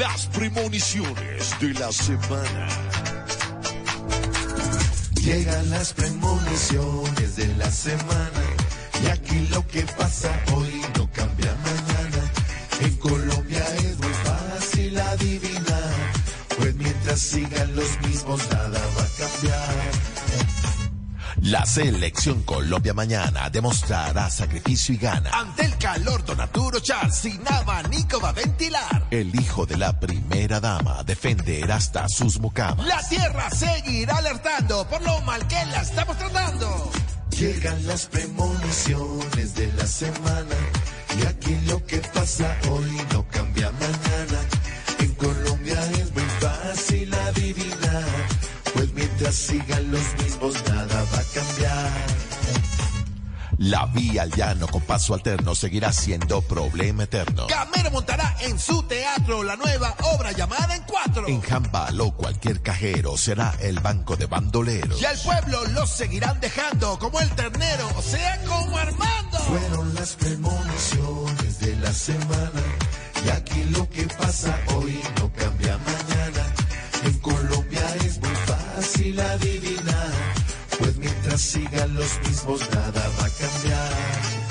las premoniciones de la semana. Llegan las premoniciones de la semana y aquí lo que pasa hoy no cambia mañana. En Colombia es muy fácil adivinar, pues mientras sigan los mismos nada va a cambiar. La selección Colombia mañana demostrará sacrificio y gana. Ante el calor, Don Arturo Charles sin abanico va a ventilar. El hijo de la primera dama defenderá hasta sus mucamas. La tierra seguirá alertando por lo mal que la estamos tratando. Llegan las premoniciones de la semana y aquí lo que pasa hoy no cambia mañana. En Colombia es muy fácil adivinar, mientras sigan los mismos nada va a cambiar. La vía al llano con paso alterno seguirá siendo problema eterno. Gamero montará en su teatro la nueva obra llamada En Cuatro. En Jambal cualquier cajero será el banco de bandoleros. Y al pueblo lo seguirán dejando como el ternero, o sea, como Armando. Fueron las premoniciones de la semana y aquí lo que pasa fácil adivinar, pues mientras sigan los mismos nada va a cambiar.